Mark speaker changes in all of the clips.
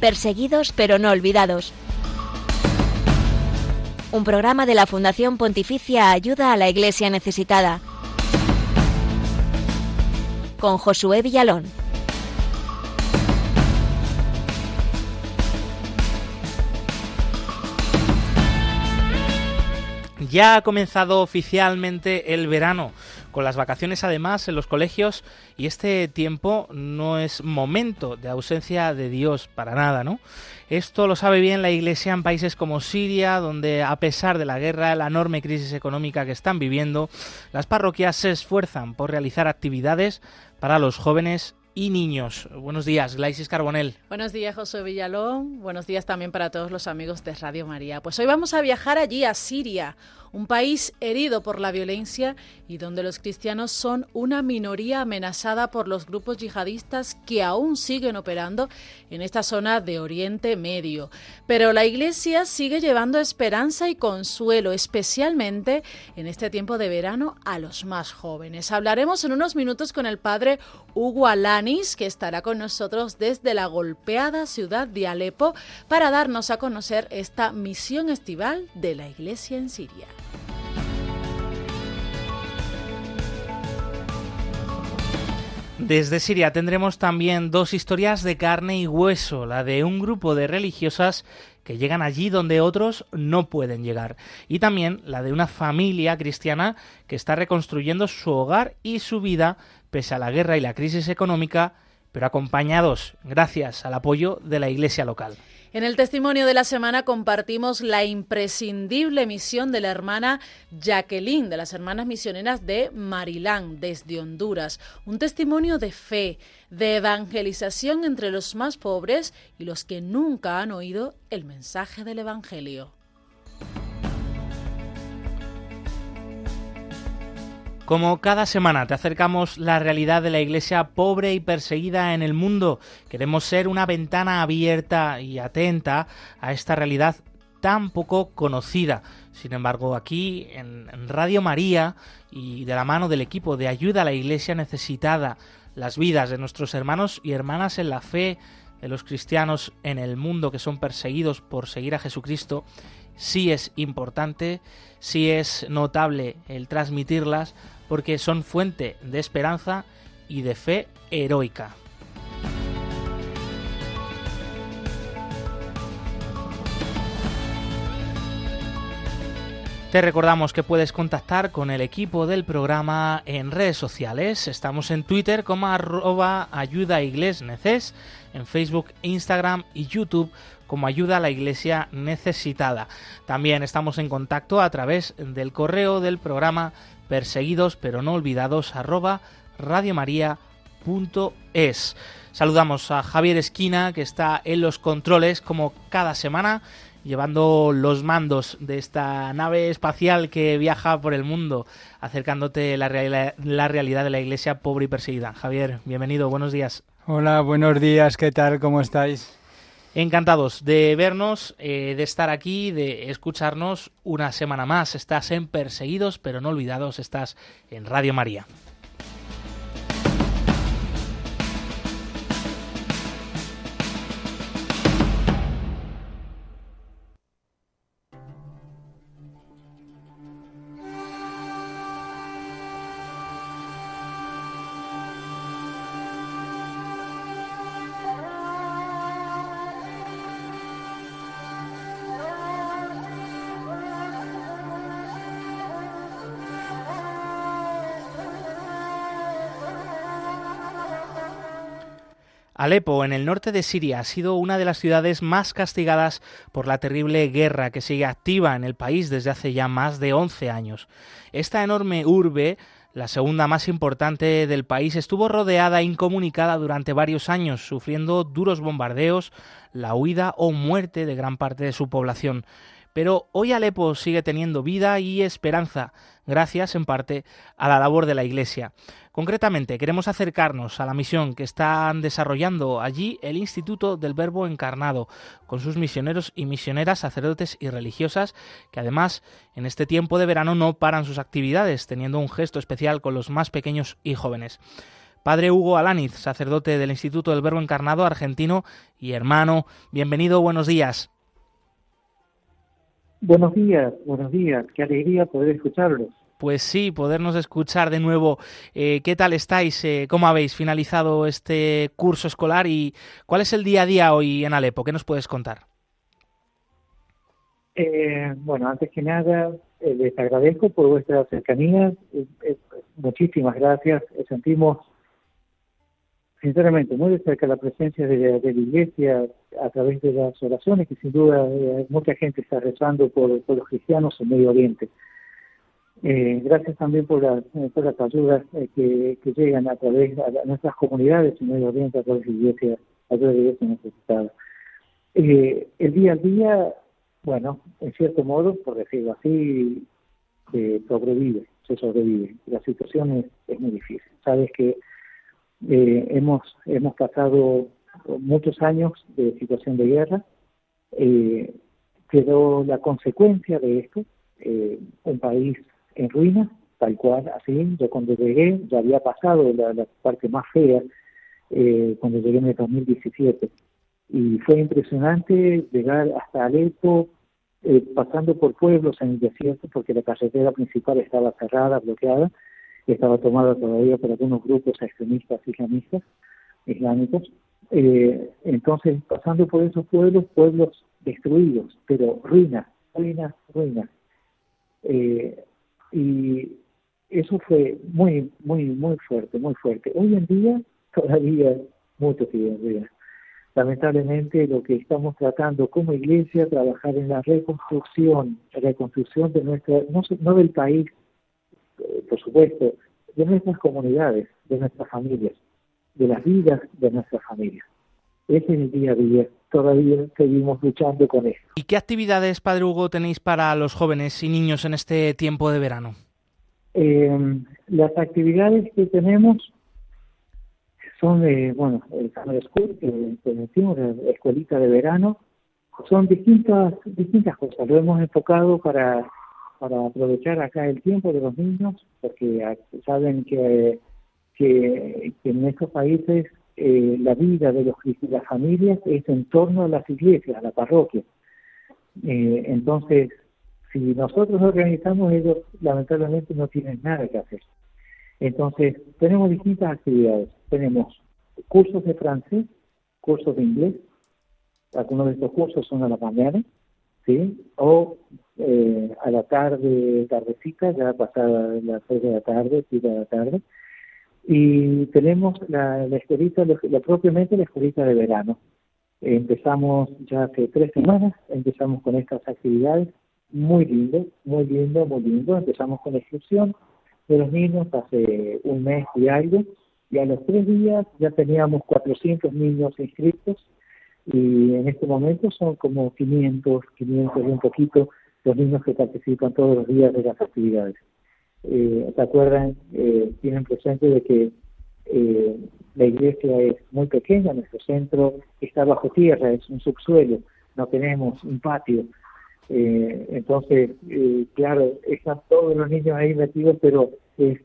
Speaker 1: Perseguidos pero no olvidados. Un programa de la Fundación Pontificia Ayuda a la Iglesia Necesitada. Con Josué Villalón.
Speaker 2: Ya ha comenzado oficialmente el verano, con las vacaciones además en los colegios y este tiempo no es momento de ausencia de Dios para nada, ¿no? Esto lo sabe bien la Iglesia en países como Siria, donde a pesar de la guerra, la enorme crisis económica que están viviendo, las parroquias se esfuerzan por realizar actividades para los jóvenes y niños. Buenos días, Glaisis Carbonel.
Speaker 3: Buenos días, José Villalón. Buenos días también para todos los amigos de Radio María. Pues hoy vamos a viajar allí a Siria, un país herido por la violencia y donde los cristianos son una minoría amenazada por los grupos yihadistas que aún siguen operando en esta zona de Oriente Medio. Pero la Iglesia sigue llevando esperanza y consuelo, especialmente en este tiempo de verano, a los más jóvenes. Hablaremos en unos minutos con el padre Hugo Alanis, que estará con nosotros desde la golpeada ciudad de Alepo para darnos a conocer esta misión estival de la Iglesia en Siria.
Speaker 2: Desde Siria tendremos también dos historias de carne y hueso, la de un grupo de religiosas que llegan allí donde otros no pueden llegar, y también la de una familia cristiana que está reconstruyendo su hogar y su vida pese a la guerra y la crisis económica, pero acompañados gracias al apoyo de la iglesia local.
Speaker 3: En el testimonio de la semana compartimos la imprescindible misión de la hermana Jacqueline, de las hermanas misioneras de Marilán, desde Honduras. Un testimonio de fe, de evangelización entre los más pobres y los que nunca han oído el mensaje del Evangelio.
Speaker 2: Como cada semana te acercamos la realidad de la iglesia pobre y perseguida en el mundo, queremos ser una ventana abierta y atenta a esta realidad tan poco conocida. Sin embargo, aquí en, Radio María y de la mano del equipo de ayuda a la iglesia necesitada, las vidas de nuestros hermanos y hermanas en la fe, de los cristianos en el mundo que son perseguidos por seguir a Jesucristo, sí es importante, sí es notable el transmitirlas porque son fuente de esperanza y de fe heroica. Te recordamos que puedes contactar con el equipo del programa en redes sociales. Estamos en Twitter como arroba ayuda en Facebook, Instagram y YouTube como ayuda a la iglesia necesitada. También estamos en contacto a través del correo del programa perseguidos pero no olvidados arroba radiomaria.es. Saludamos a Javier Esquina que está en los controles como cada semana llevando los mandos de esta nave espacial que viaja por el mundo, acercándote la, la realidad de la iglesia pobre y perseguida. Javier, bienvenido, buenos días.
Speaker 4: Hola, buenos días, ¿qué tal? ¿Cómo estáis?
Speaker 2: Encantados de vernos, eh, de estar aquí, de escucharnos una semana más. Estás en Perseguidos pero no olvidados, estás en Radio María. Alepo, en el norte de Siria, ha sido una de las ciudades más castigadas por la terrible guerra que sigue activa en el país desde hace ya más de 11 años. Esta enorme urbe la segunda más importante del país, estuvo rodeada e incomunicada durante varios años, sufriendo duros bombardeos, la huida o muerte de gran parte de su población. Pero hoy Alepo sigue teniendo vida y esperanza, gracias en parte a la labor de la Iglesia. Concretamente, queremos acercarnos a la misión que están desarrollando allí el Instituto del Verbo Encarnado, con sus misioneros y misioneras, sacerdotes y religiosas, que además en este tiempo de verano no paran sus actividades, teniendo un gesto especial con los más pequeños y jóvenes. Padre Hugo Alaniz, sacerdote del Instituto del Verbo Encarnado argentino y hermano, bienvenido, buenos días.
Speaker 5: Buenos días, buenos días, qué alegría poder escucharlos.
Speaker 2: Pues sí, podernos escuchar de nuevo. Eh, ¿Qué tal estáis? Eh, ¿Cómo habéis finalizado este curso escolar y cuál es el día a día hoy en Alepo? ¿Qué nos puedes contar?
Speaker 5: Eh, bueno, antes que nada, les agradezco por vuestra cercanía. muchísimas gracias. Sentimos sinceramente muy de cerca la presencia de, la Iglesia a través de las oraciones, que sin duda mucha gente está rezando por, por los cristianos en Medio Oriente. Eh, gracias también por, las ayudas eh, que, llegan a través de nuestras comunidades en Medio Oriente, a través de iglesias, a través de iglesias necesitadas. Eh, el día a día, bueno, en cierto modo, por decirlo así, sobrevive, se sobrevive. La situación es, muy difícil. Sabes que hemos, hemos pasado muchos años de situación de guerra, quedó la consecuencia de esto, un país en ruinas, tal cual, así. Yo cuando llegué, ya había pasado la, parte más fea, eh, cuando llegué en el 2017. Y fue impresionante llegar hasta Alepo, eh, pasando por pueblos en el desierto, porque la carretera principal estaba cerrada, bloqueada, estaba tomada todavía por algunos grupos extremistas islamistas, islámicos. Eh, entonces, pasando por esos pueblos, pueblos destruidos, pero ruinas, ruinas, ruinas. Eh, y eso fue muy, muy, muy fuerte, muy fuerte. Hoy en día todavía mucho que Lamentablemente lo que estamos tratando como iglesia, trabajar en la reconstrucción, reconstrucción de nuestra, no, no del país, eh, por supuesto, de nuestras comunidades, de nuestras familias, de las vidas de nuestras familias. Ese es el día a día. Todavía seguimos luchando con eso.
Speaker 2: ¿Y qué actividades, Padre Hugo, tenéis para los jóvenes y niños en este tiempo de verano?
Speaker 5: Eh, las actividades que tenemos son, de, bueno, el Summer School, que, decimos, la escuelita de verano, son distintas distintas cosas. Lo hemos enfocado para, para aprovechar acá el tiempo de los niños, porque saben que, que en estos países eh, la vida de los las familias es en torno a las iglesias, a la parroquia. Eh, entonces, si nosotros organizamos, ellos lamentablemente no tienen nada que hacer. Entonces, tenemos distintas actividades. Tenemos cursos de francés, cursos de inglés. Algunos de estos cursos son a la mañana, ¿sí? O eh, a la tarde, tardecita, ya pasada las seis de la tarde, siete de la tarde y tenemos la, la escuelita, la, propiamente la escuelita de verano. Empezamos ya hace tres semanas, empezamos con estas actividades, muy lindo, muy lindo, muy lindo. Empezamos con la inscripción de los niños hace un mes y algo, y a los tres días ya teníamos 400 niños inscritos, y en este momento son como 500, 500 y un poquito los niños que participan todos los días de las actividades eh, ¿se acuerdan? Eh, tienen presente de que eh, la iglesia es muy pequeña, nuestro centro está bajo tierra, es un subsuelo, no tenemos un patio. Eh, entonces, eh, claro, están todos los niños ahí metidos, pero es,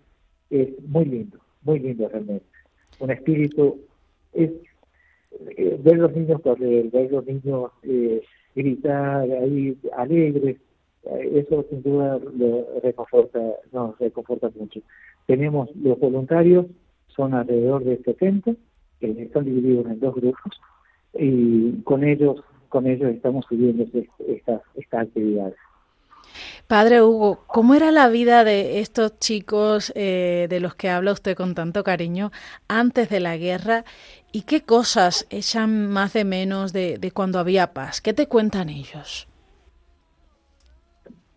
Speaker 5: es muy lindo, muy lindo realmente. Un espíritu, es ver los niños correr, ver los niños gritar ahí alegres, eso sin duda lo reconforta, nos reconforta mucho. Tenemos los voluntarios, son alrededor de 70, que están divididos en dos grupos, y con ellos, con ellos estamos subiendo estas, actividades.
Speaker 3: Padre Hugo, ¿cómo era la vida de estos chicos eh, de los que habla usted con tanto cariño antes de la guerra? ¿Y qué cosas echan más de menos de cuando había paz? ¿Qué te cuentan ellos?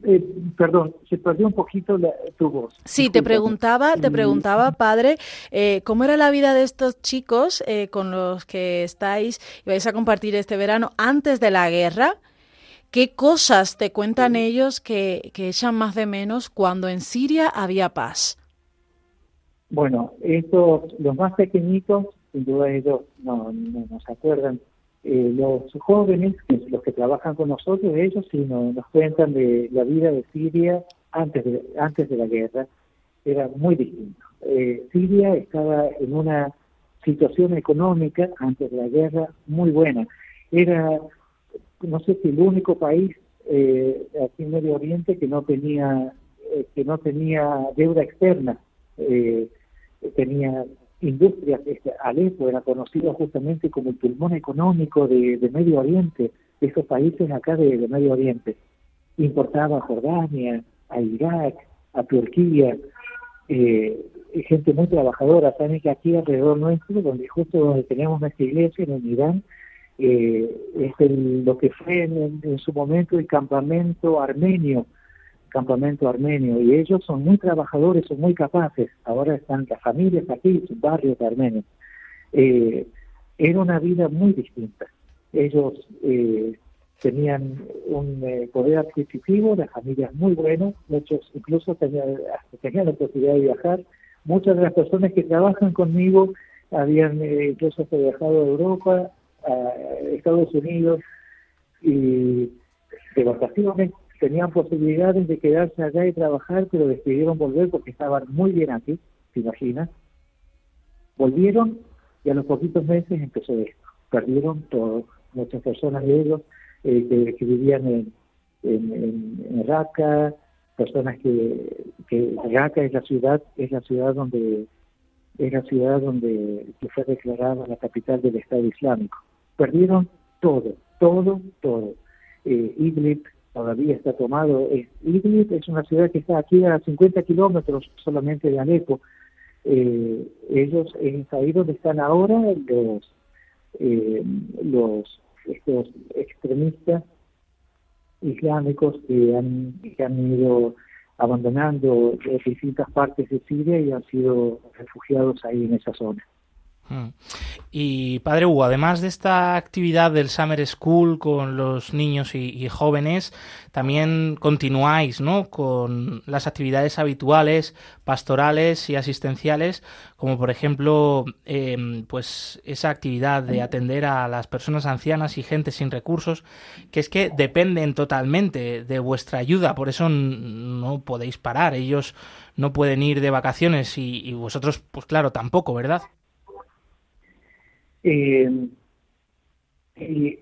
Speaker 5: Eh, perdón, se perdió un poquito tu voz.
Speaker 3: Sí, te preguntaba, te preguntaba, padre, eh, ¿cómo era la vida de estos chicos eh, con los que estáis y vais a compartir este verano antes de la guerra? ¿Qué cosas te cuentan ellos que, que echan más de menos cuando en Siria había paz?
Speaker 5: Bueno, estos, los más pequeñitos, sin duda ellos no, no, no se acuerdan eh, los jóvenes, los que trabajan con nosotros, ellos sí nos, cuentan de la vida de Siria antes de, antes de la guerra, era muy distinto, eh, Siria estaba en una situación económica antes de la guerra muy buena. Era, no sé si el único país eh, aquí en Medio Oriente que no tenía eh, que no tenía deuda externa, eh, tenía industrias. Este, Alepo era conocido justamente como el pulmón económico de, Medio Oriente, de esos países acá de, Medio Oriente. Importaba a Jordania, a Irak, a Turquía, eh, gente muy trabajadora. Saben que aquí alrededor nuestro, donde justo donde teníamos nuestra iglesia, en el Irán, eh, es lo que fue en, su momento el campamento armenio, campamento armenio, y ellos son muy trabajadores, son muy capaces. Ahora están las familias aquí, sus barrios armenios. Eh, era una vida muy distinta. Ellos eh, tenían un eh, poder adquisitivo, las familias muy buenas, muchos incluso tenían, tenían la posibilidad de viajar. Muchas de las personas que trabajan conmigo habían incluso viajado a Europa, a Estados Unidos y de vacaciones tenían posibilidades de quedarse allá y trabajar, pero decidieron volver porque estaban muy bien aquí, ¿te imaginas? Volvieron y a los poquitos meses empezó esto. Perdieron todo. Muchas personas de ellos eh, que, vivían en, en, Raqqa, personas que, que Raqqa es la ciudad, es la ciudad donde es la ciudad donde fue declarada la capital del Estado Islámico. Perdieron todo, todo, todo. Eh, Idlib todavía está tomado. Idlib es una ciudad que está aquí a 50 kilómetros solamente de Alepo. Eh, ellos, es ahí donde están ahora los, eh, los estos extremistas islámicos que han, que han ido abandonando distintas partes de Siria y han sido refugiados ahí en esa zona.
Speaker 2: Mm. Y padre Hugo, además de esta actividad del Summer School con los niños y, jóvenes, también continuáis ¿no? con las actividades habituales, pastorales y asistenciales, como por ejemplo em, pues esa actividad de atender a las personas ancianas y gente sin recursos, que es que dependen totalmente de vuestra ayuda, por eso no podéis parar, ellos no pueden ir de vacaciones y, y vosotros, pues claro, tampoco, ¿verdad?
Speaker 5: Eh, y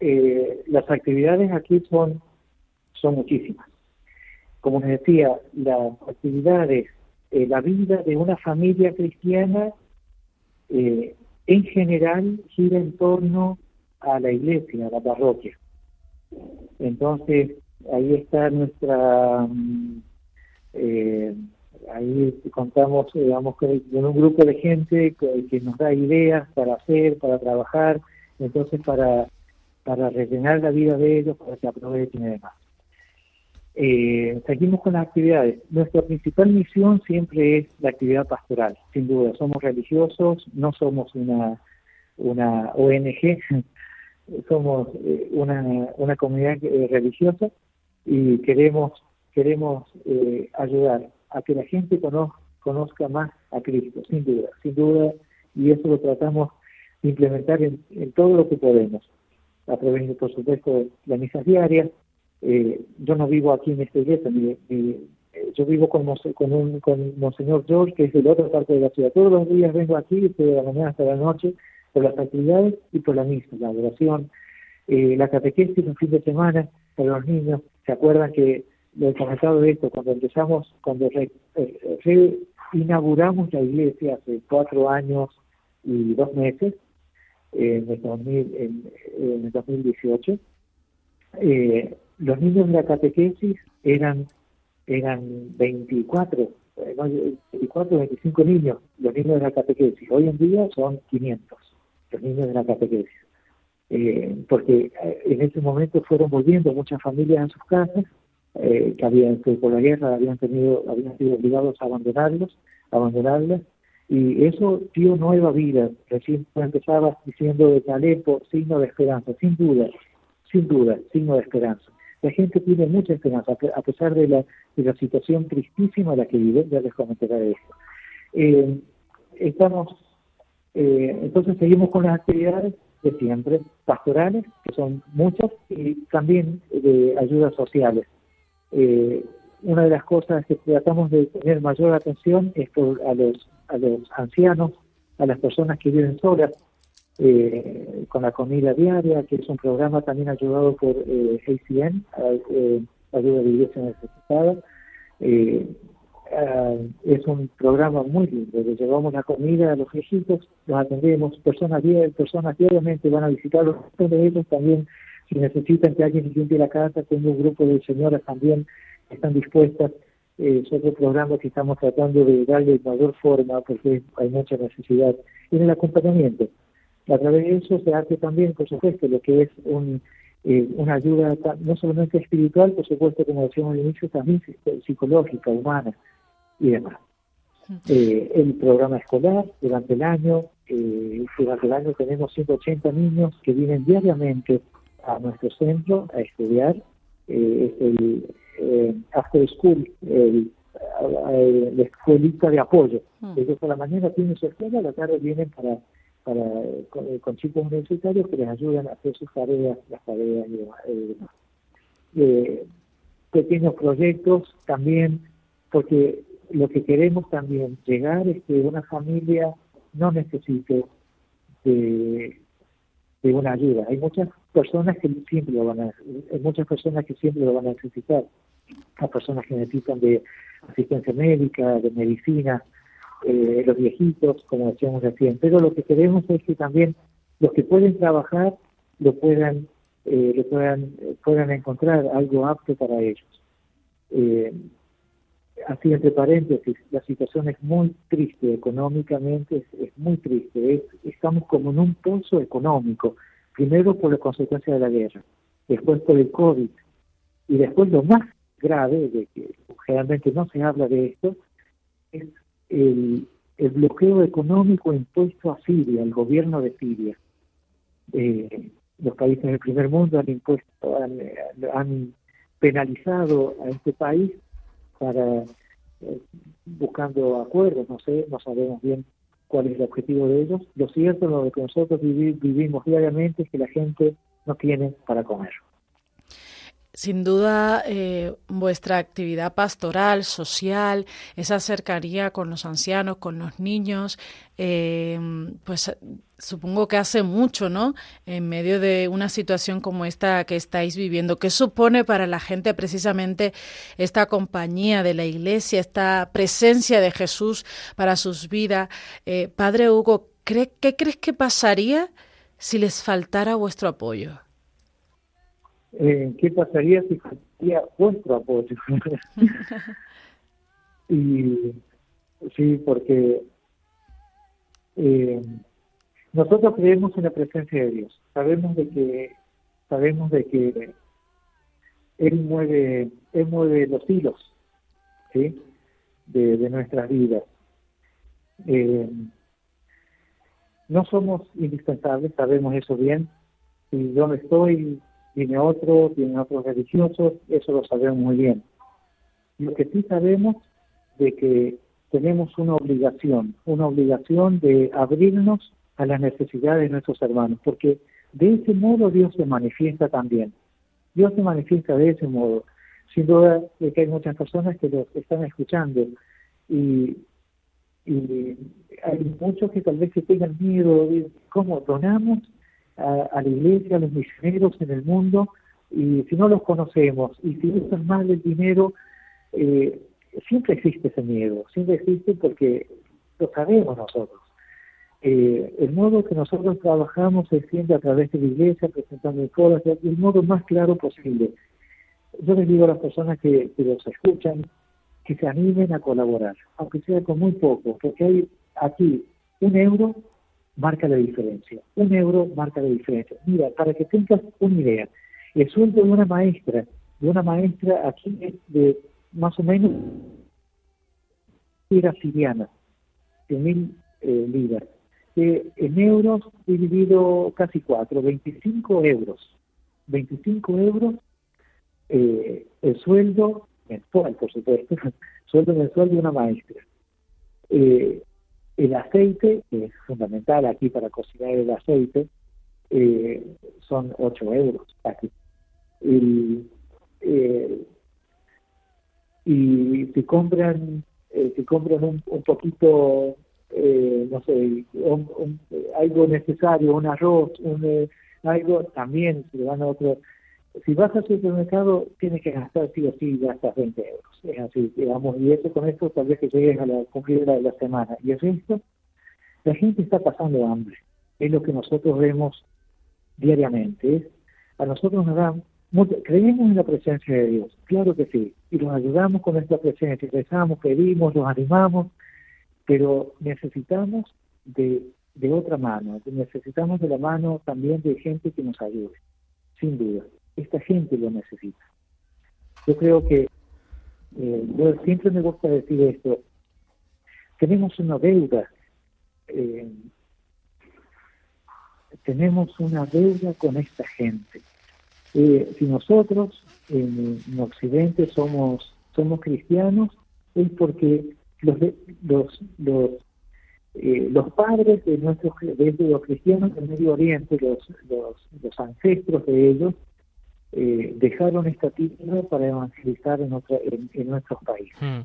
Speaker 5: eh, las actividades aquí son, son muchísimas. Como les decía, las actividades, eh, la vida de una familia cristiana en general gira en torno a la iglesia, a la parroquia. Entonces, ahí está nuestra mm, ahí contamos, digamos, con un grupo de gente que, nos da ideas para hacer, para trabajar, entonces para, para rellenar la vida de ellos, para que aprovechen y demás. Eh, seguimos con las actividades. Nuestra principal misión siempre es la actividad pastoral, sin duda. Somos religiosos, no somos una, una ONG, somos eh, una, una comunidad eh, religiosa y queremos, queremos ayudar a que la gente conozca, más a Cristo, sin duda, sin duda, y eso lo tratamos de implementar en, todo lo que podemos, a través de, por supuesto, las misas diarias. Eh, yo no vivo aquí en esta iglesia, eh, yo vivo con, con, un, con Monseñor George, que es de la otra parte de la ciudad. Todos los días vengo aquí, desde la mañana hasta la noche, por las actividades y por la misa, la adoración, eh, la catequesis un fin de semana para los niños. ¿Se acuerdan que lo he comentado de esto, cuando empezamos, cuando eh, inauguramos la iglesia hace cuatro años y dos meses, en el, 2018, eh, los niños de la catequesis eran, eran 24, 24, 25 niños, los niños de la catequesis. Hoy en día son 500, los niños de la catequesis. Eh, porque en ese momento fueron volviendo muchas familias a sus casas eh, que habían que por la guerra habían tenido habían sido obligados a abandonarlos abandonarlas y eso dio nueva vida. Recién empezaba diciendo de Alepo signo de esperanza sin duda sin duda signo de esperanza. La gente tiene mucha esperanza a pesar de la, de la situación tristísima en la que vive ya les comentaré esto. Eh, estamos eh, entonces seguimos con las actividades de siempre pastorales que son muchas y también de ayudas sociales eh, una de las cosas que tratamos de tener mayor atención es por a los, a los ancianos, a las personas que viven solas, eh, con la comida diaria, que es un programa también ayudado por eh, ACN, eh, Ayuda de Iglesia Necesitada. Eh, ah, es un programa muy lindo, le llevamos la comida a los viejitos, los atendemos, personas, personas diariamente van a visitarlos, de ellos también, si necesitan que alguien limpie la casa, tengo un grupo de señoras también que están dispuestas eh, es otro programa que estamos tratando de darle mayor forma porque hay mucha necesidad en el acompañamiento. A través de eso se hace también, por supuesto, lo que es un, eh, una ayuda no solamente espiritual, por supuesto, como decíamos al inicio, también psicológica, humana y demás. Eh, el programa escolar durante el año, eh, durante el año tenemos 180 niños que vienen diariamente a nuestro centro a estudiar. Eh, el eh, After School, el, la escuelita de apoyo. Ellos por la mañana tienen su escuela, a la tarde vienen para para con, chicos universitarios que les ayudan a hacer sus tareas, las tareas y demás. Eh, pequeños proyectos también, porque lo que queremos también llegar es que una familia no necesite de, de una ayuda. Hay muchas personas que siempre lo van a, muchas personas que siempre lo van a necesitar. Hay personas que necesitan de asistencia médica, de medicina, eh, los viejitos, como decíamos recién. Pero lo que queremos es que también los que pueden trabajar lo puedan, eh, lo puedan, puedan encontrar algo apto para ellos. Eh, así entre paréntesis, la situación es muy triste económicamente, es, muy triste. estamos como en un pozo económico, primero por la consecuencia de la guerra, después por el COVID, y después lo más grave, de que generalmente no se habla de esto, es el, bloqueo económico impuesto a Siria, al gobierno de Siria. Eh, los países del primer mundo han impuesto, han, penalizado a este país para eh, buscando acuerdos, no sé, no sabemos bien cuál es el objetivo de ellos. Lo cierto, lo que nosotros vivimos diariamente es que la gente no tiene para comer.
Speaker 3: Sin duda, eh, vuestra actividad pastoral, social, esa cercanía con los ancianos, con los niños, eh, pues supongo que hace mucho, ¿no? En medio de una situación como esta que estáis viviendo. ¿Qué supone para la gente precisamente esta compañía de la Iglesia, esta presencia de Jesús para sus vidas? Eh, Padre Hugo, ¿qué crees que pasaría si les faltara vuestro apoyo?
Speaker 5: Eh, qué pasaría si faltaría vuestro apoyo. y sí, porque eh, nosotros creemos en la presencia de Dios. Sabemos de que sabemos de que él mueve él mueve los hilos, ¿sí? De, de nuestras vidas. Eh, no somos indispensables, sabemos eso bien. Si yo me estoy, tiene otro, tiene otros religiosos, eso lo sabemos muy bien. Lo que sí sabemos de que tenemos una obligación, una obligación de abrirnos a las necesidades de nuestros hermanos, porque de ese modo Dios se manifiesta también. Dios se manifiesta de ese modo. Sin duda de que hay muchas personas que lo están escuchando y, hay muchos que tal vez que tengan miedo de cómo donamos a, la iglesia, a los misioneros en el mundo, y si no los conocemos, y si usan mal el dinero, eh, siempre existe ese miedo, siempre existe porque lo sabemos nosotros. Eh, el modo que nosotros trabajamos es siempre a través de la iglesia, presentando el el modo más claro posible. Yo les digo a las personas que, que los escuchan que se animen a colaborar, aunque sea con muy poco, porque hay aquí un euro marca la diferencia. Un euro marca la diferencia. Mira, para que tengas una idea, el sueldo de una maestra, de una maestra aquí es de más o menos era siriana, de mil eh, libras. en euros dividido casi cuatro, 25 euros. 25 euros eh, el sueldo mensual, por supuesto, sueldo mensual de una maestra. Eh, el aceite, es fundamental aquí para cocinar el aceite, eh, son 8 euros aquí. Y, eh, y si compran, eh, si compran un, un poquito, eh, no sé, algo necesario, un arroz, un, eh, algo, también se van a otro. Si vas al supermercado, tienes que gastar sí o sí, gastas 20 euros. Es así, digamos, y eso con esto tal vez que llegues a la cumplida de la semana. Y el resto, la gente está pasando hambre. Es lo que nosotros vemos diariamente. A nosotros nos dan creemos en la presencia de Dios, claro que sí, y los ayudamos con nuestra presencia, rezamos, pedimos, los animamos, pero necesitamos de, de otra mano, necesitamos de la mano también de gente que nos ayude, sin duda. Esta gente lo necesita. Yo creo que, eh, siempre me gusta decir esto, tenemos una deuda, eh, tenemos una deuda con esta gente eh, si nosotros en, Occidente somos, somos cristianos, es porque los, los, los, los padres de, nuestros, de los cristianos del Medio Oriente, los, los, ancestros de ellos, eh, dejaron esta tierra para evangelizar en, otra, en, nuestros países. Hmm.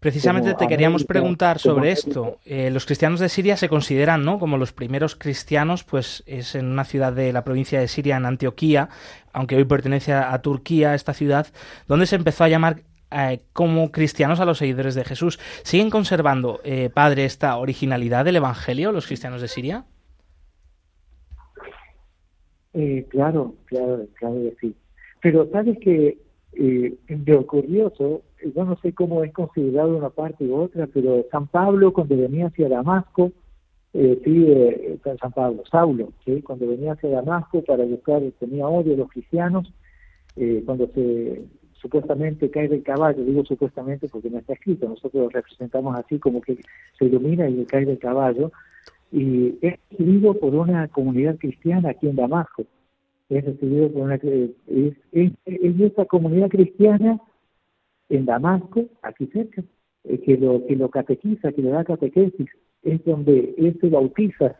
Speaker 2: Precisamente te queríamos preguntar sobre esto. Eh, los cristianos de Siria se consideran, ¿no? Como los primeros cristianos, pues es en una ciudad de la provincia de Siria, en Antioquía, aunque hoy pertenece a, Turquía, esta ciudad, donde se empezó a llamar eh, como cristianos a los seguidores de Jesús. ¿Siguen conservando, eh, padre, esta originalidad del Evangelio, los cristianos de Siria?
Speaker 5: Claro, claro, claro que sí. Pero sabes que eh, lo curioso, yo no sé cómo es considerado una parte u otra, pero San Pablo cuando venía hacia Damasco, eh, sí, eh, San Pablo, Saulo, cuando venía hacia Damasco para buscar, tenía odio a los cristianos, eh, cuando se supuestamente cae del caballo, digo supuestamente porque no está escrito, nosotros lo representamos así como que se ilumina y cae del caballo, y es vivo por una comunidad cristiana aquí en Damasco es recibido por una es, es, esta comunidad cristiana en Damasco, aquí cerca, eh, que lo que lo catequiza, que le da catequesis, es donde él se bautiza.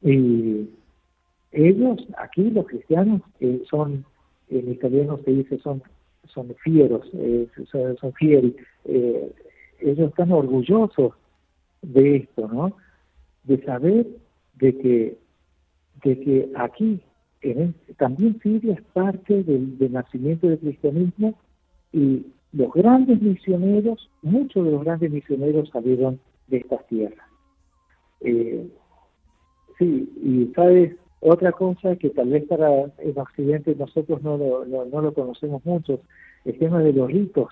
Speaker 5: Y ellos, aquí los cristianos, eh, son, en italiano se dice, son, son fieros, eh, son, son fieri. ellos están orgullosos de esto, ¿no? De saber de que de que aquí en, también Siria es parte del, nacimiento del cristianismo y los grandes misioneros, muchos de los grandes misioneros salieron de estas tierras. Eh, sí, y sabes, otra cosa que tal vez para el occidente nosotros no lo, no, lo conocemos mucho, el tema de los ritos.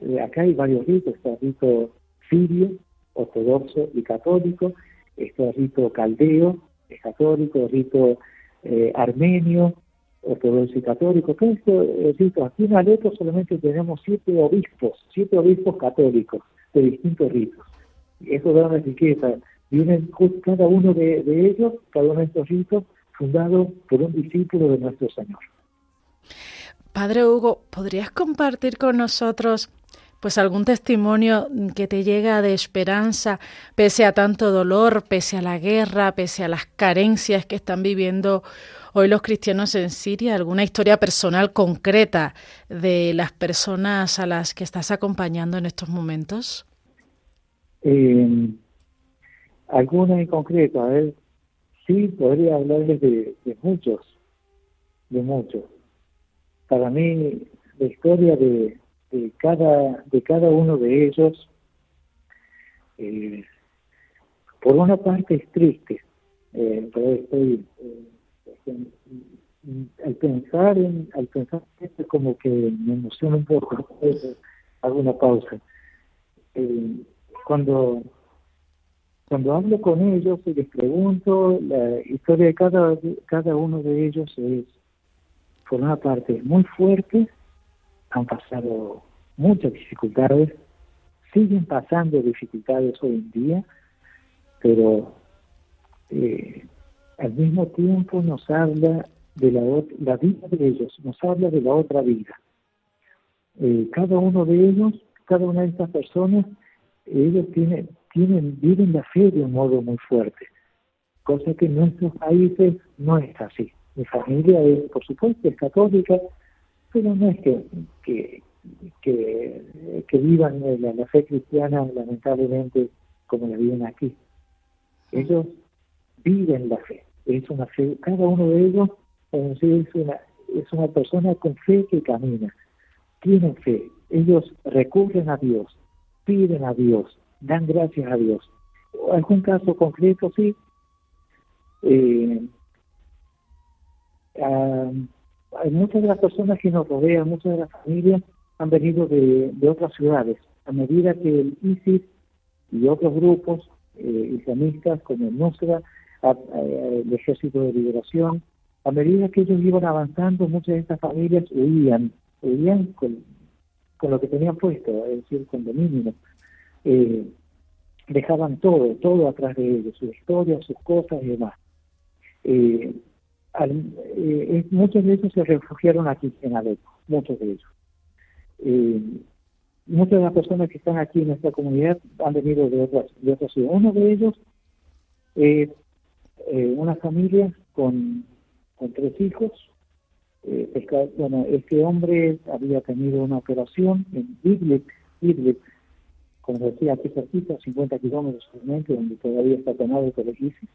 Speaker 5: Eh, acá hay varios ritos, está el rito sirio, ortodoxo y católico, está rito caldeo, es católico, rito eh, armenio, ortodoxo y católico. ¿Qué es esto? Aquí en Alepo solamente tenemos siete obispos, siete obispos católicos de distintos ritos. Eso da una riqueza. Vienen cada uno de, de ellos, cada uno de estos ritos, fundado por un discípulo de nuestro Señor.
Speaker 3: Padre Hugo, ¿podrías compartir con nosotros pues algún testimonio que te llega de esperanza pese a tanto dolor, pese a la guerra, pese a las carencias que están viviendo hoy los cristianos en Siria, alguna historia personal concreta de las personas a las que estás acompañando en estos momentos?
Speaker 5: Eh, alguna en concreto, a ver, sí podría hablarles de, de muchos, de muchos. Para mí, la historia de, de cada, de cada uno de ellos, eh, por una parte es triste, eh, eh, al pensar en, al pensar esto como que me emociona un poco, hago una pausa. cuando cuando hablo con ellos y les pregunto, la historia de cada, cada uno de ellos es, por una parte, muy fuerte, han pasado muchas dificultades, siguen pasando dificultades hoy en día, pero eh, al mismo tiempo nos habla de la, la vida de ellos, nos habla de la otra vida. Eh, cada uno de ellos, cada una de estas personas, ellos tienen, tienen, viven la fe de un modo muy fuerte, cosa que en nuestros países no es así. Mi familia, es, por supuesto, es católica, pero no es que, que, que vivan la, fe cristiana, lamentablemente, como la viven aquí. Ellos viven la fe. Es una fe, cada uno de ellos es una, es una persona con fe que camina. Tienen fe. Ellos recurren a Dios, piden a Dios, dan gracias a Dios. Algún caso concreto, sí. Eh, hay muchas de las personas que nos rodean, muchas de las familias han venido de, otras ciudades. A medida que el ISIS y otros grupos eh, islamistas como el Nusra, el Ejército de Liberación, a medida que ellos iban avanzando, muchas de estas familias huían, huían con, lo que tenían puesto, es decir, con lo mínimo. Eh, dejaban todo, todo atrás de ellos, su historia, sus cosas y demás. Eh, eh, muchos de ellos se refugiaron aquí en Alepo, muchos de ellos. Eh, muchas de las personas que están aquí en nuestra comunidad han venido de otras, de otras ciudades. Uno de ellos es eh, una familia con, con tres hijos. bueno, este hombre había tenido una operación en Idlib, Idlib como decía, aquí cerquita, 50 kilómetros donde todavía está tomado por el ISIS.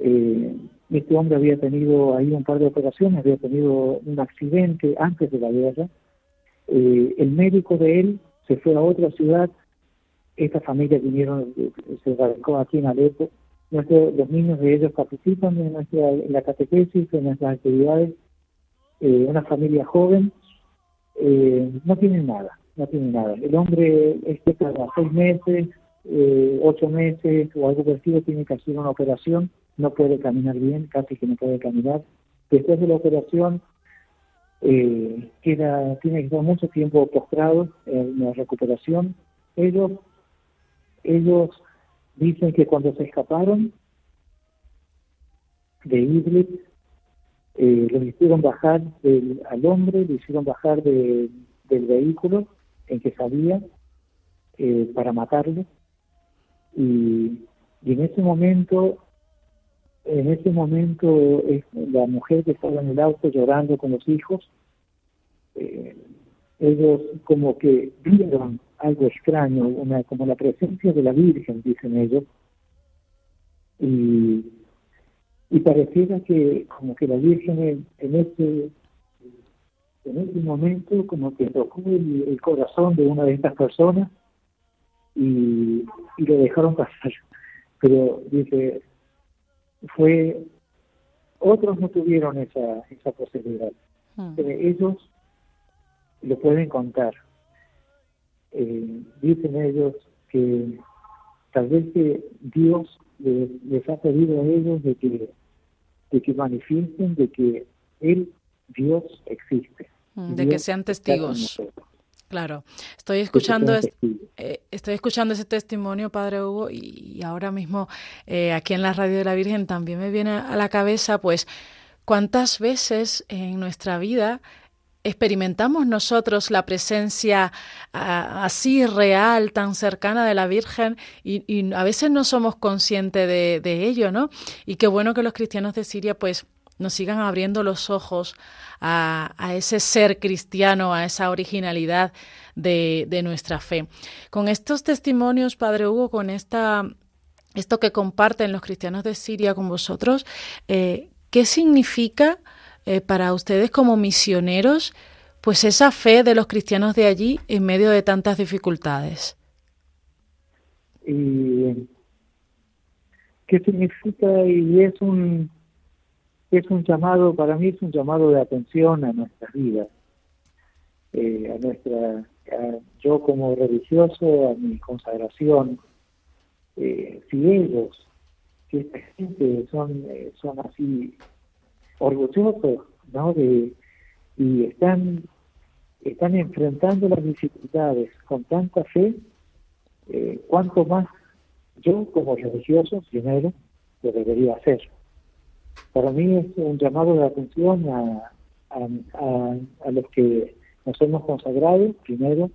Speaker 5: Eh, este hombre había tenido ahí un par de operaciones, había tenido un accidente antes de la guerra. Eh, el médico de él se fue a otra ciudad. Esta familia vinieron, se radicó aquí en Alepo. los niños de ellos participan en, nuestra, la catequesis, en nuestras actividades. Eh, una familia joven, no tienen nada, no tienen nada. El hombre este cada seis meses, ocho meses o algo parecido tiene que hacer una operación no puede caminar bien, casi que no puede caminar. Después de la operación, eh, queda, tiene que estar mucho tiempo postrado en la recuperación. Ellos, ellos dicen que cuando se escaparon de Idlib, eh, hicieron bajar del, al hombre, lo hicieron bajar del vehículo en que salía eh, para matarlo. Y, y en ese momento en ese momento la mujer que estaba en el auto llorando con los hijos, eh, ellos como que vieron algo extraño, una, como la presencia de la Virgen, dicen ellos, y, y pareciera que como que la Virgen en, ese en ese momento como que tocó el, corazón de una de estas personas y, y lo dejaron pasar. Pero dice, fue otros no tuvieron esa, esa posibilidad. Pero ellos lo pueden contar. Eh, dicen ellos que tal vez que Dios les, ha pedido a ellos de que, de que manifiesten de que Él, Dios, existe.
Speaker 3: Hmm, de que sean testigos. Claro, estoy escuchando, eh, estoy escuchando ese testimonio, Padre Hugo, y, ahora mismo eh, aquí en la Radio de la Virgen también me viene a la cabeza, pues, cuántas veces en nuestra vida experimentamos nosotros la presencia así real, tan cercana de la Virgen y, a veces no somos conscientes de, de, ello, ¿no? Y qué bueno que los cristianos de Siria pues nos sigan abriendo los ojos a, ese ser cristiano, a esa originalidad de, nuestra fe. Con estos testimonios, Padre Hugo, con esta, esto que comparten los cristianos de Siria con vosotros, eh, ¿qué significa eh, para ustedes como misioneros pues esa fe de los cristianos de allí en medio de tantas dificultades?
Speaker 5: ¿Qué significa? Y es un es un llamado, para mí es un llamado de atención a nuestras vidas, eh, a nuestra, yo como religioso, a mi consagración, eh, si ellos, si esta gente son, eh, son así orgullosos, ¿no? De, y están, están enfrentando las dificultades con tanta fe, cuánto más yo como religioso, primero, lo debería hacer para mí es un llamado de atención a, a, los que nos hemos consagrado, primero.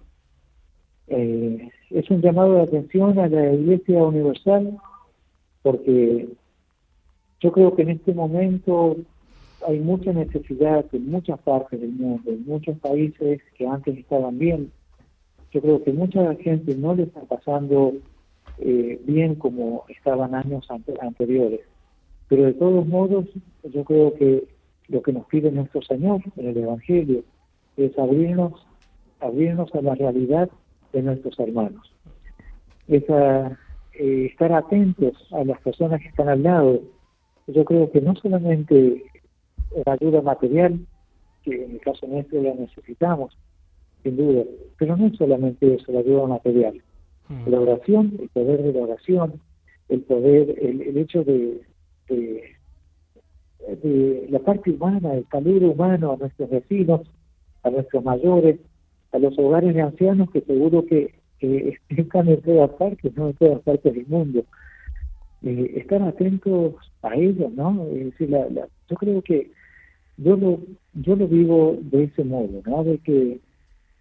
Speaker 5: Eh, es un llamado de atención a la Iglesia Universal, porque yo creo que en este momento hay mucha necesidad en muchas partes del mundo, en muchos países que antes estaban bien, yo creo que mucha gente no le está pasando eh, bien como estaban años anteriores. Pero de todos modos, yo creo que lo que nos pide nuestro Señor en el Evangelio es abrirnos, abrirnos a la realidad de nuestros hermanos. Es eh, estar atentos a las personas que están al lado. Yo creo que no solamente la ayuda material, que en el caso nuestro la necesitamos, sin duda, pero no solamente eso, la ayuda material. Hmm. La oración, el poder de la oración, el poder, el, hecho de, de, la parte humana, el calor humano a nuestros vecinos, a nuestros mayores, a los hogares de ancianos que seguro que, están en todas partes, no en todas partes del mundo. Eh, estar atentos a ellos, ¿no? Es decir, la, yo creo que yo lo, yo lo vivo de ese modo, ¿no? De que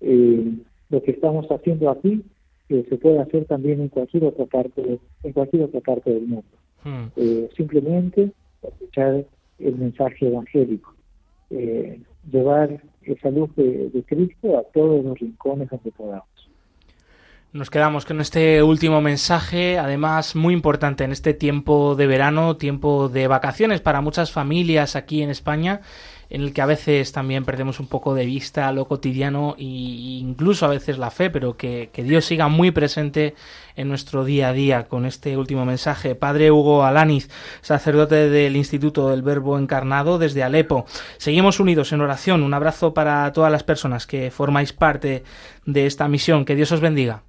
Speaker 5: eh, lo que estamos haciendo aquí eh, se puede hacer también en cualquier otra parte, en cualquier otra parte del mundo. Hmm. Eh, simplemente escuchar el mensaje evangélico, eh, llevar esa luz de, de Cristo a todos los rincones donde podamos.
Speaker 2: Nos quedamos con este último mensaje, además muy importante en este tiempo de verano, tiempo de vacaciones para muchas familias aquí en España, en el que a veces también perdemos un poco de vista lo cotidiano e incluso a veces la fe, pero que, Dios siga muy presente en nuestro día a día con este último mensaje. Padre Hugo Alaniz, sacerdote del Instituto del Verbo Encarnado desde Alepo. Seguimos unidos en oración. Un abrazo para todas las personas que formáis parte de esta misión. Que Dios os bendiga.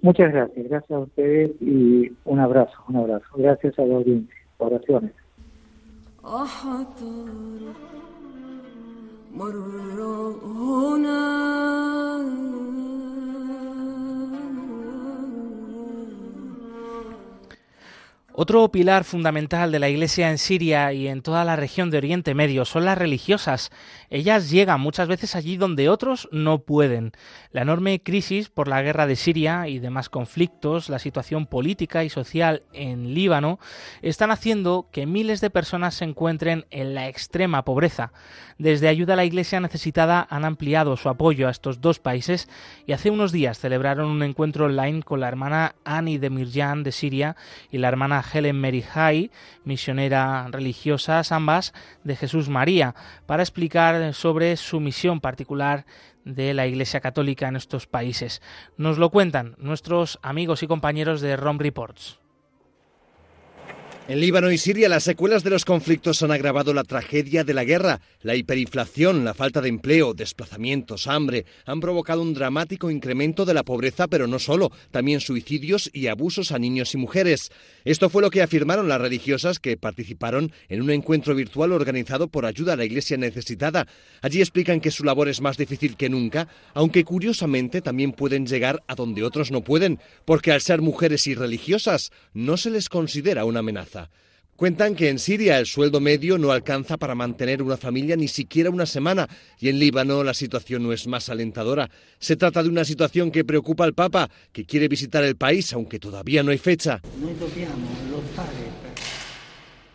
Speaker 5: Muchas gracias, gracias a ustedes y un abrazo, un abrazo. Gracias a la audiencia. Oraciones.
Speaker 2: أحتارك مرة هنا Otro pilar fundamental de la Iglesia en Siria y en toda la región de Oriente Medio son las religiosas. Ellas llegan muchas veces allí donde otros no pueden. La enorme crisis por la guerra de Siria y demás conflictos, la situación política y social en Líbano, están haciendo que miles de personas se encuentren en la extrema pobreza. Desde Ayuda a la Iglesia Necesitada han ampliado su apoyo a estos dos países y hace unos días celebraron un encuentro online con la hermana Ani de Mirjan de Siria y la hermana Helen Merihai, misionera religiosa, ambas de Jesús María, para explicar sobre su misión particular de la Iglesia Católica en estos países. Nos lo cuentan nuestros amigos y compañeros de ROM Reports.
Speaker 6: En Líbano y Siria las secuelas de los conflictos han agravado la tragedia de la guerra. La hiperinflación, la falta de empleo, desplazamientos, hambre han provocado un dramático incremento de la pobreza, pero no solo, también suicidios y abusos a niños y mujeres. Esto fue lo que afirmaron las religiosas que participaron en un encuentro virtual organizado por Ayuda a la Iglesia Necesitada. Allí explican que su labor es más difícil que nunca, aunque curiosamente también pueden llegar a donde otros no pueden, porque al ser mujeres y religiosas no se les considera una amenaza. Cuentan que en Siria el sueldo medio no alcanza para mantener una familia ni siquiera una semana y en Líbano la situación no es más alentadora. Se trata de una situación que preocupa al Papa, que quiere visitar el país aunque todavía no hay fecha.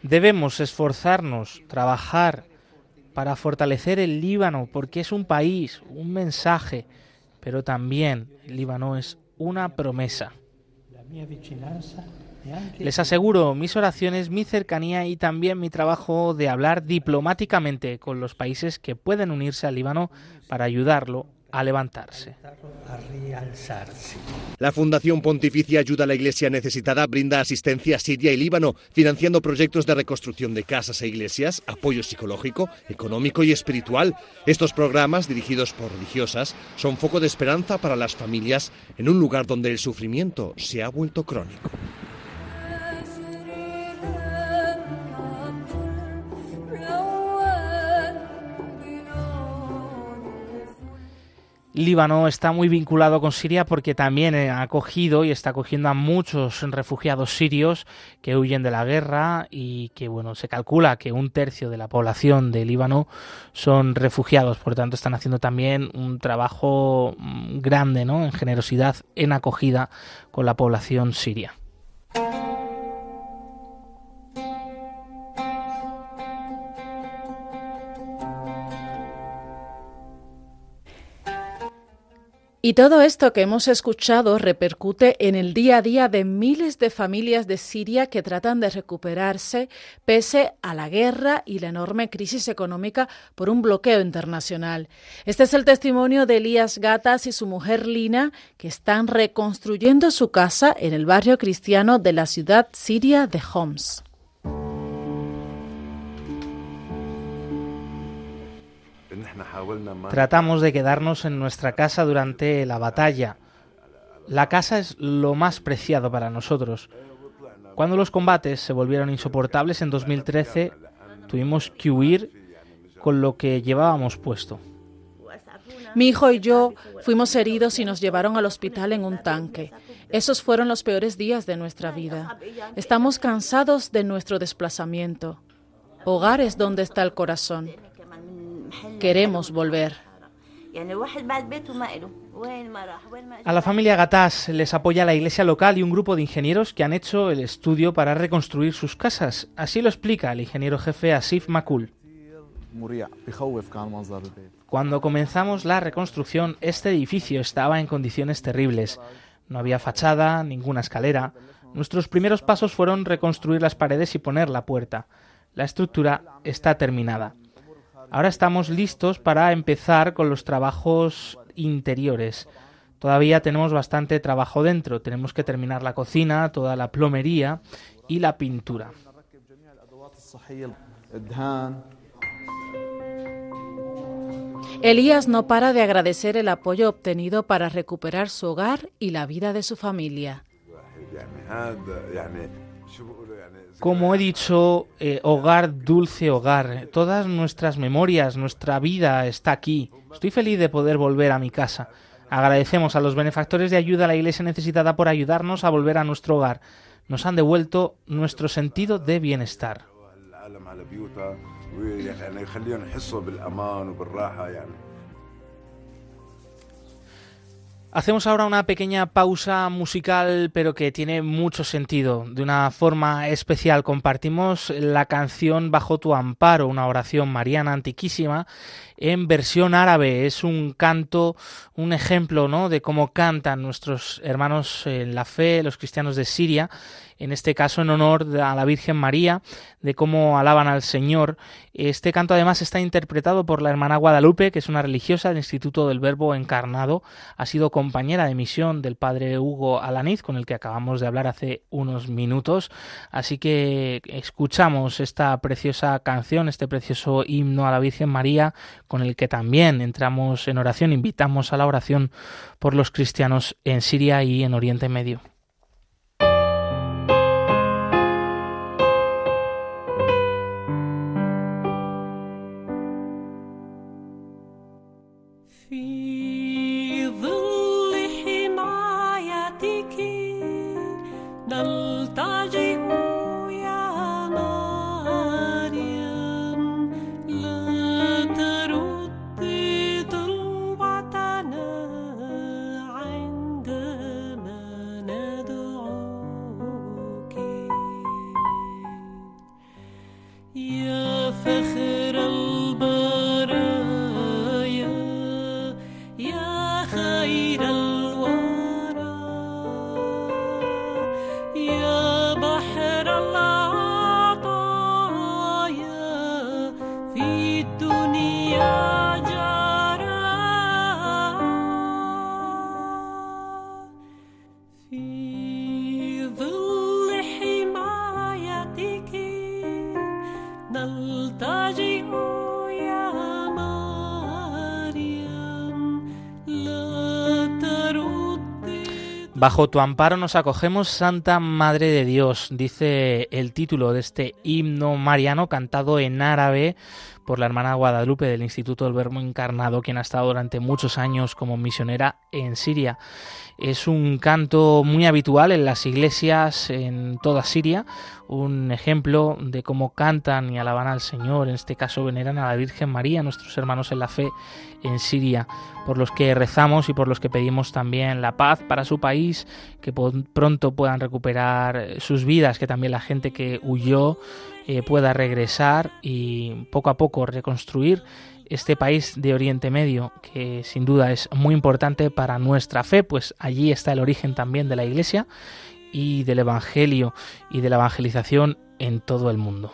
Speaker 2: Debemos esforzarnos, trabajar para fortalecer el Líbano porque es un país, un mensaje, pero también el Líbano es una promesa. Les aseguro mis oraciones, mi cercanía y también mi trabajo de hablar diplomáticamente con los países que pueden unirse al Líbano para ayudarlo a levantarse.
Speaker 6: La Fundación Pontificia Ayuda a la Iglesia Necesitada brinda asistencia a Siria y Líbano, financiando proyectos de reconstrucción de casas e iglesias, apoyo psicológico, económico y espiritual. Estos programas, dirigidos por religiosas, son foco de esperanza para las familias en un lugar donde el sufrimiento se ha vuelto crónico.
Speaker 2: Líbano está muy vinculado con Siria porque también ha acogido y está acogiendo a muchos refugiados sirios que huyen de la guerra y que bueno, se calcula que un tercio de la población de Líbano son refugiados, por lo tanto están haciendo también un trabajo mm, grande, ¿no? en generosidad en acogida con la población siria.
Speaker 3: Y todo esto que hemos escuchado repercute en el día a día de miles de familias de Siria que tratan de recuperarse pese a la guerra y la enorme crisis económica por un bloqueo internacional. Este es el testimonio de Elías Gatas y su mujer Lina, que están reconstruyendo su casa en el barrio cristiano de la ciudad siria de Homs.
Speaker 2: Tratamos de quedarnos en nuestra casa durante la batalla. La casa es lo más preciado para nosotros. Cuando los combates se volvieron insoportables en 2013, tuvimos que huir con lo que llevábamos puesto.
Speaker 3: Mi hijo y yo fuimos heridos y nos llevaron al hospital en un tanque. Esos fueron los peores días de nuestra vida. Estamos cansados de nuestro desplazamiento. Hogar es donde está el corazón. Queremos volver.
Speaker 2: A la familia Gatás les apoya la iglesia local y un grupo de ingenieros que han hecho el estudio para reconstruir sus casas. Así lo explica el ingeniero jefe Asif Makul. Cuando comenzamos la reconstrucción, este edificio estaba en condiciones terribles. No había fachada, ninguna escalera. Nuestros primeros pasos fueron reconstruir las paredes y poner la puerta. La estructura está terminada. Ahora estamos listos para empezar con los trabajos interiores. Todavía tenemos bastante trabajo dentro. Tenemos que terminar la cocina, toda la plomería y la pintura.
Speaker 3: Elías no para de agradecer el apoyo obtenido para recuperar su hogar y la vida de su familia.
Speaker 2: Como he dicho, eh, hogar, dulce hogar. Todas nuestras memorias, nuestra vida está aquí. Estoy feliz de poder volver a mi casa. Agradecemos a los benefactores de ayuda a la Iglesia necesitada por ayudarnos a volver a nuestro hogar. Nos han devuelto nuestro sentido de bienestar. Hacemos ahora una pequeña pausa musical, pero que tiene mucho sentido. De una forma especial compartimos la canción Bajo tu amparo, una oración mariana antiquísima, en versión árabe. Es un canto, un ejemplo ¿no? de cómo cantan nuestros hermanos en la fe, los cristianos de Siria, en este caso en honor a la Virgen María, de cómo alaban al Señor. Este canto además está interpretado por la hermana Guadalupe, que es una religiosa del Instituto del Verbo Encarnado, ha sido compañera de misión del padre Hugo Alaniz, con el que acabamos de hablar hace unos minutos. Así que escuchamos esta preciosa canción, este precioso himno a la Virgen María, con el que también entramos en oración, invitamos a la oración por los cristianos en Siria y en Oriente Medio. הופכת Bajo tu amparo nos acogemos, Santa Madre de Dios, dice el título de este himno mariano cantado en árabe por la hermana Guadalupe del Instituto del Verbo Encarnado, quien ha estado durante muchos años como misionera en Siria. Es un canto muy habitual en las iglesias en toda Siria, un ejemplo de cómo cantan y alaban al Señor, en este caso veneran a la Virgen María, nuestros hermanos en la fe en Siria, por los que rezamos y por los que pedimos también la paz para su país, que pronto puedan recuperar sus vidas, que también la gente que huyó eh, pueda regresar y poco a poco reconstruir este país de Oriente Medio, que sin duda es muy importante para nuestra fe, pues allí está el origen también de la Iglesia y del Evangelio y de la evangelización en todo el mundo.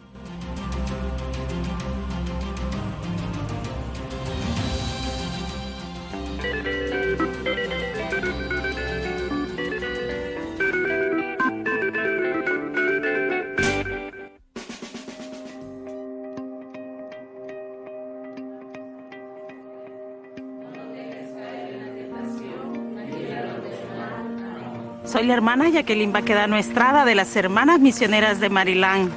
Speaker 7: Soy la hermana Jacqueline Baquedano Estrada de las Hermanas Misioneras de Marilán.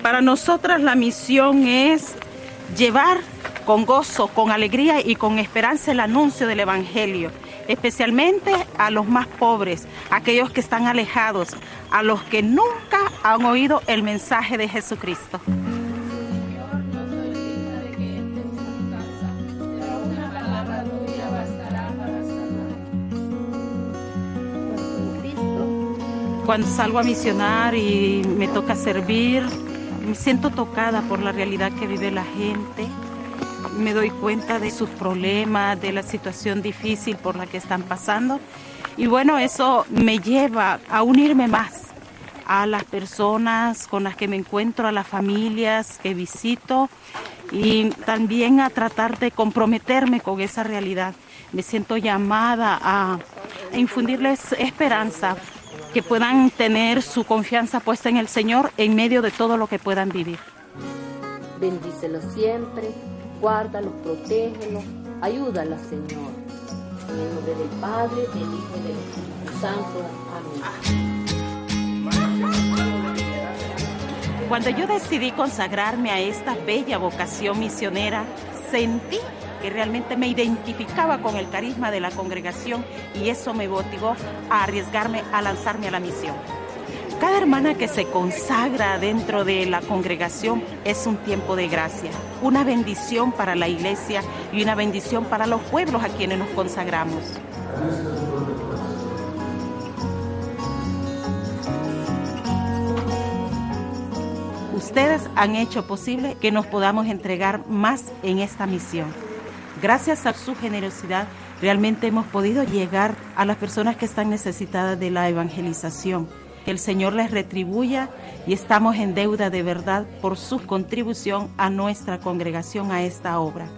Speaker 7: Para nosotras la misión es llevar con gozo, con alegría y con esperanza el anuncio del Evangelio, especialmente a los más pobres, aquellos que están alejados, a los que nunca han oído el mensaje de Jesucristo. Cuando salgo a misionar y me toca servir, me siento tocada por la realidad que vive la gente. Me doy cuenta de sus problemas, de la situación difícil por la que están pasando. Y bueno, eso me lleva a unirme más a las personas con las que me encuentro, a las familias que visito y también a tratar de comprometerme con esa realidad. Me siento llamada a infundirles esperanza, que puedan tener su confianza puesta en el Señor en medio de todo lo que puedan vivir.
Speaker 8: Bendícelo siempre, guárdalo, protégelo, ayúdalo, Señor. En el nombre del Padre, del Hijo y del Espíritu Santo. Amén.
Speaker 7: Cuando yo decidí consagrarme a esta bella vocación misionera, sentí que realmente me identificaba con el carisma de la congregación y eso me motivó a arriesgarme a lanzarme a la misión. Cada hermana que se consagra dentro de la congregación es un tiempo de gracia, una bendición para la iglesia y una bendición para los pueblos a quienes nos consagramos. Ustedes han hecho posible que nos podamos entregar más en esta misión. Gracias a su generosidad, realmente hemos podido llegar a las personas que están necesitadas de la evangelización. Que el Señor les retribuya y estamos en deuda de verdad por su contribución a nuestra congregación a esta obra.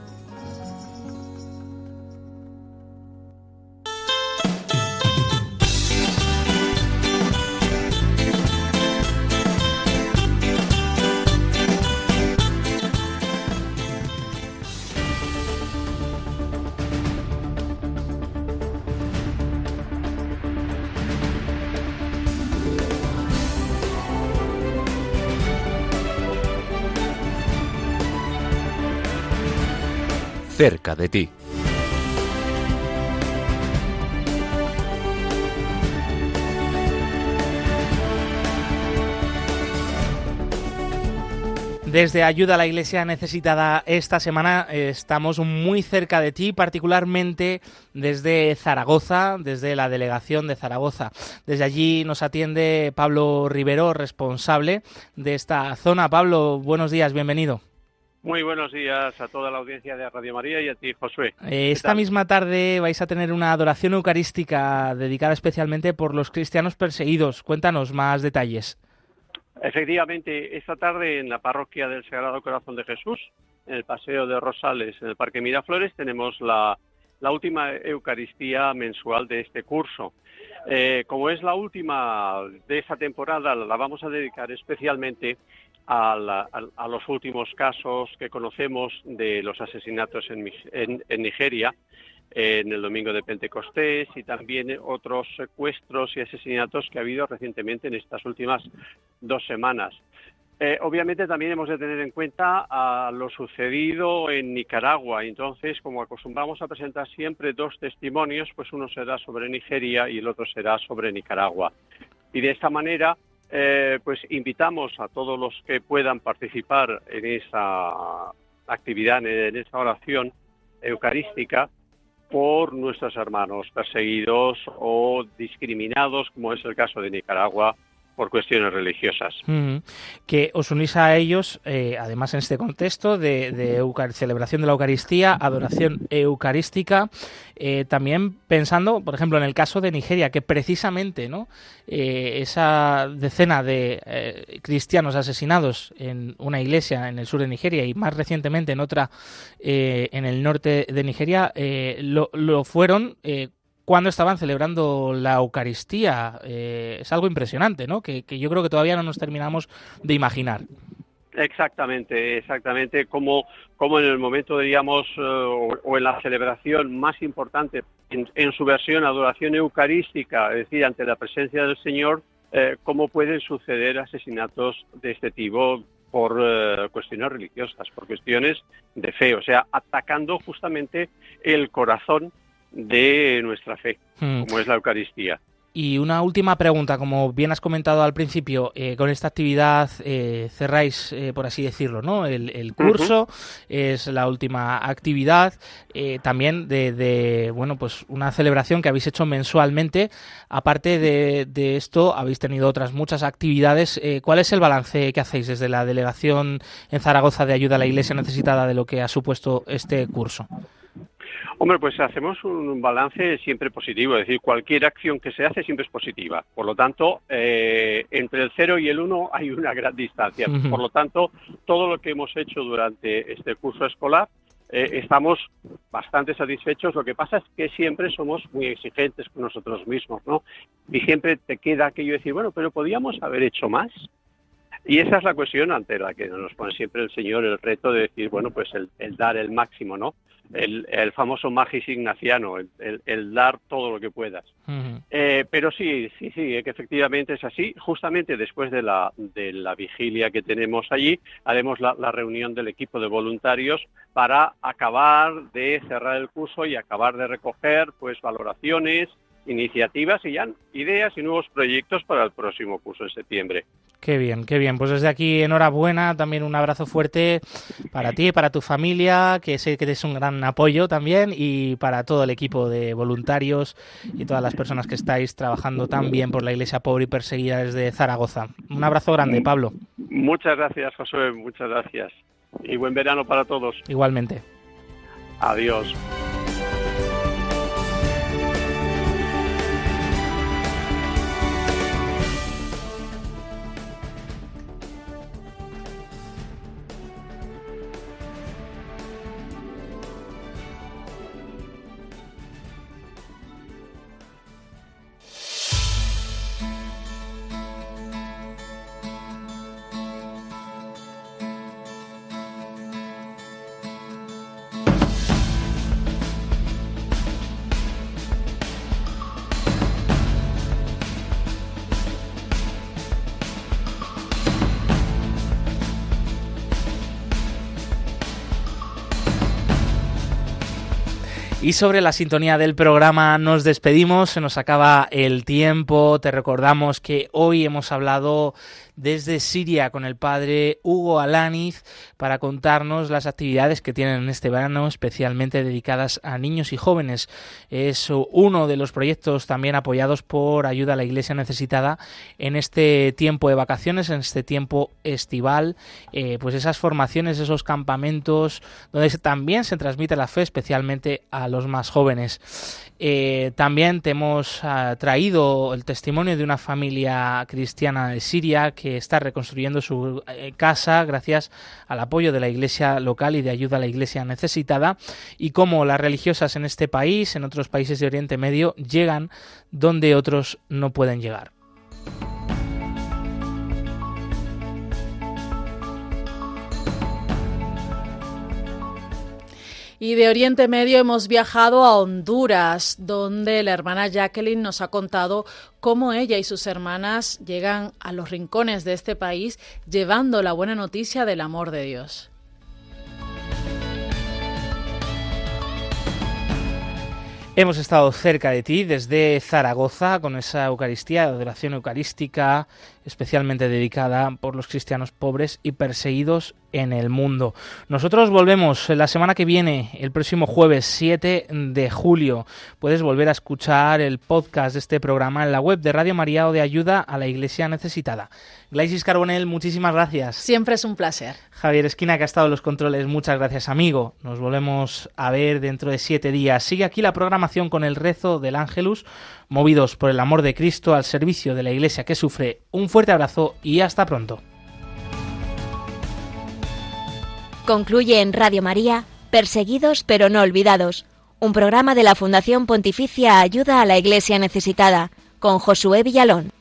Speaker 9: Cerca de ti.
Speaker 2: Desde Ayuda a la Iglesia Necesitada esta semana eh, estamos muy cerca de ti, particularmente desde Zaragoza, desde la delegación de Zaragoza. Desde allí nos atiende Pablo Rivero, responsable de esta zona. Pablo, buenos días, bienvenido.
Speaker 10: Muy buenos días a toda la audiencia de Radio María y a ti, Josué.
Speaker 2: Eh, esta misma tarde vais a tener una adoración eucarística dedicada especialmente por los cristianos perseguidos. Cuéntanos más detalles.
Speaker 10: Efectivamente, esta tarde en la parroquia del Sagrado Corazón de Jesús, en el Paseo de Rosales, en el Parque Miraflores, tenemos la, última Eucaristía mensual de este curso. Eh, como es la última de esta temporada, la vamos a dedicar especialmente a, los últimos casos que conocemos de los asesinatos en, Nigeria en el domingo de Pentecostés y también otros secuestros y asesinatos que ha habido recientemente en estas últimas dos semanas. Eh, obviamente también hemos de tener en cuenta lo sucedido en Nicaragua. Entonces, como acostumbramos a presentar siempre dos testimonios, pues uno será sobre Nigeria y el otro será sobre Nicaragua. Y de esta manera eh, pues invitamos a todos los que puedan participar en esa actividad, en esa oración eucarística, por nuestros hermanos perseguidos o discriminados, como es el caso de Nicaragua, por cuestiones religiosas.
Speaker 2: Que os unís a ellos, eh, además en este contexto de, celebración de la Eucaristía, adoración eucarística, eh, también pensando, por ejemplo, en el caso de Nigeria, que precisamente ¿no? Eh, esa decena de cristianos asesinados en una iglesia en el sur de Nigeria y más recientemente en otra en el norte de Nigeria, lo, lo, fueron cuando estaban celebrando la Eucaristía. Eh, es algo impresionante, ¿no? Que, yo creo que todavía no nos terminamos de imaginar.
Speaker 10: Exactamente, exactamente, como, como en el momento, diríamos, eh, o, en la celebración más importante, en, su versión adoración eucarística, es decir, ante la presencia del Señor, eh, cómo pueden suceder asesinatos de este tipo por cuestiones religiosas, por cuestiones de fe, o sea, atacando justamente el corazón de nuestra fe, hmm. como es la Eucaristía.
Speaker 2: Y una última pregunta, como bien has comentado al principio, eh, con esta actividad eh, cerráis, eh, por así decirlo, ¿no? El, curso es la última actividad, también de, bueno, pues una celebración que habéis hecho mensualmente. Aparte de, de esto, habéis tenido otras muchas actividades. ¿Cuál es el balance que hacéis desde la delegación en Zaragoza de ayuda a la Iglesia necesitada de lo que ha supuesto este curso?
Speaker 10: Hombre, pues hacemos un balance siempre positivo, es decir, cualquier acción que se hace siempre es positiva. Por lo tanto, eh, entre el 0 y el 1 hay una gran distancia. Por lo tanto, todo lo que hemos hecho durante este curso escolar eh, estamos bastante satisfechos. Lo que pasa es que siempre somos muy exigentes con nosotros mismos, ¿no? Y siempre te queda aquello de decir, bueno, pero podíamos haber hecho más. Y esa es la cuestión ante la que nos pone siempre el Señor el reto de decir, bueno, pues el dar el máximo, ¿no? el, famoso magis ignaciano, el, dar todo lo que puedas. Eh, pero sí, sí, sí, que efectivamente es así. Justamente después de la, de la vigilia que tenemos allí, haremos la, la reunión del equipo de voluntarios para acabar de cerrar el curso y acabar de recoger pues valoraciones, iniciativas y ya ideas y nuevos proyectos para el próximo curso en septiembre.
Speaker 2: Qué bien, qué bien. Pues desde aquí enhorabuena, también un abrazo fuerte para ti, para tu familia, que sé que eres un gran apoyo también, y para todo el equipo de voluntarios y todas las personas que estáis trabajando tan bien por la Iglesia pobre y perseguida desde Zaragoza. Un abrazo grande, Pablo.
Speaker 10: Muchas gracias, Josué, muchas gracias. Y buen verano para todos.
Speaker 2: Igualmente.
Speaker 10: Adiós.
Speaker 2: Y sobre la sintonía del programa nos despedimos, se nos acaba el tiempo, te recordamos que hoy hemos hablado desde Siria con el padre Hugo Alaniz para contarnos las actividades que tienen en este verano, especialmente dedicadas a niños y jóvenes. Es uno de los proyectos también apoyados por Ayuda a la Iglesia Necesitada en este tiempo de vacaciones, en este tiempo estival, eh, pues esas formaciones, esos campamentos donde también se transmite la fe, especialmente a los más jóvenes. Eh, también te hemos ah, traído el testimonio de una familia cristiana de Siria que está reconstruyendo su eh, casa gracias al apoyo de la iglesia local y de ayuda a la iglesia necesitada y cómo las religiosas en este país, en otros países de Oriente Medio, llegan donde otros no pueden llegar.
Speaker 3: Y de Oriente Medio hemos viajado a Honduras, donde la hermana Jacqueline nos ha contado cómo ella y sus hermanas llegan a los rincones de este país llevando la buena noticia del amor de Dios.
Speaker 2: Hemos estado cerca de ti desde Zaragoza con esa Eucaristía, adoración eucarística, especialmente dedicada por los cristianos pobres y perseguidos en el mundo. Nosotros volvemos la semana que viene, el próximo jueves 7 de julio. Puedes volver a escuchar el podcast de este programa en la web de Radio María o de Ayuda a la Iglesia Necesitada. Glaisis Carbonel, muchísimas gracias.
Speaker 3: Siempre es un placer.
Speaker 2: Javier Esquina, que ha estado en los controles, muchas gracias, amigo. Nos volvemos a ver dentro de siete días. Sigue aquí la programación con el rezo del Ángelus, movidos por el amor de Cristo al servicio de la Iglesia que sufre. Un fuerte abrazo y hasta pronto.
Speaker 1: Concluye en Radio María, Perseguidos pero no olvidados, un programa de la Fundación Pontificia Ayuda a la Iglesia Necesitada, con Josué Villalón.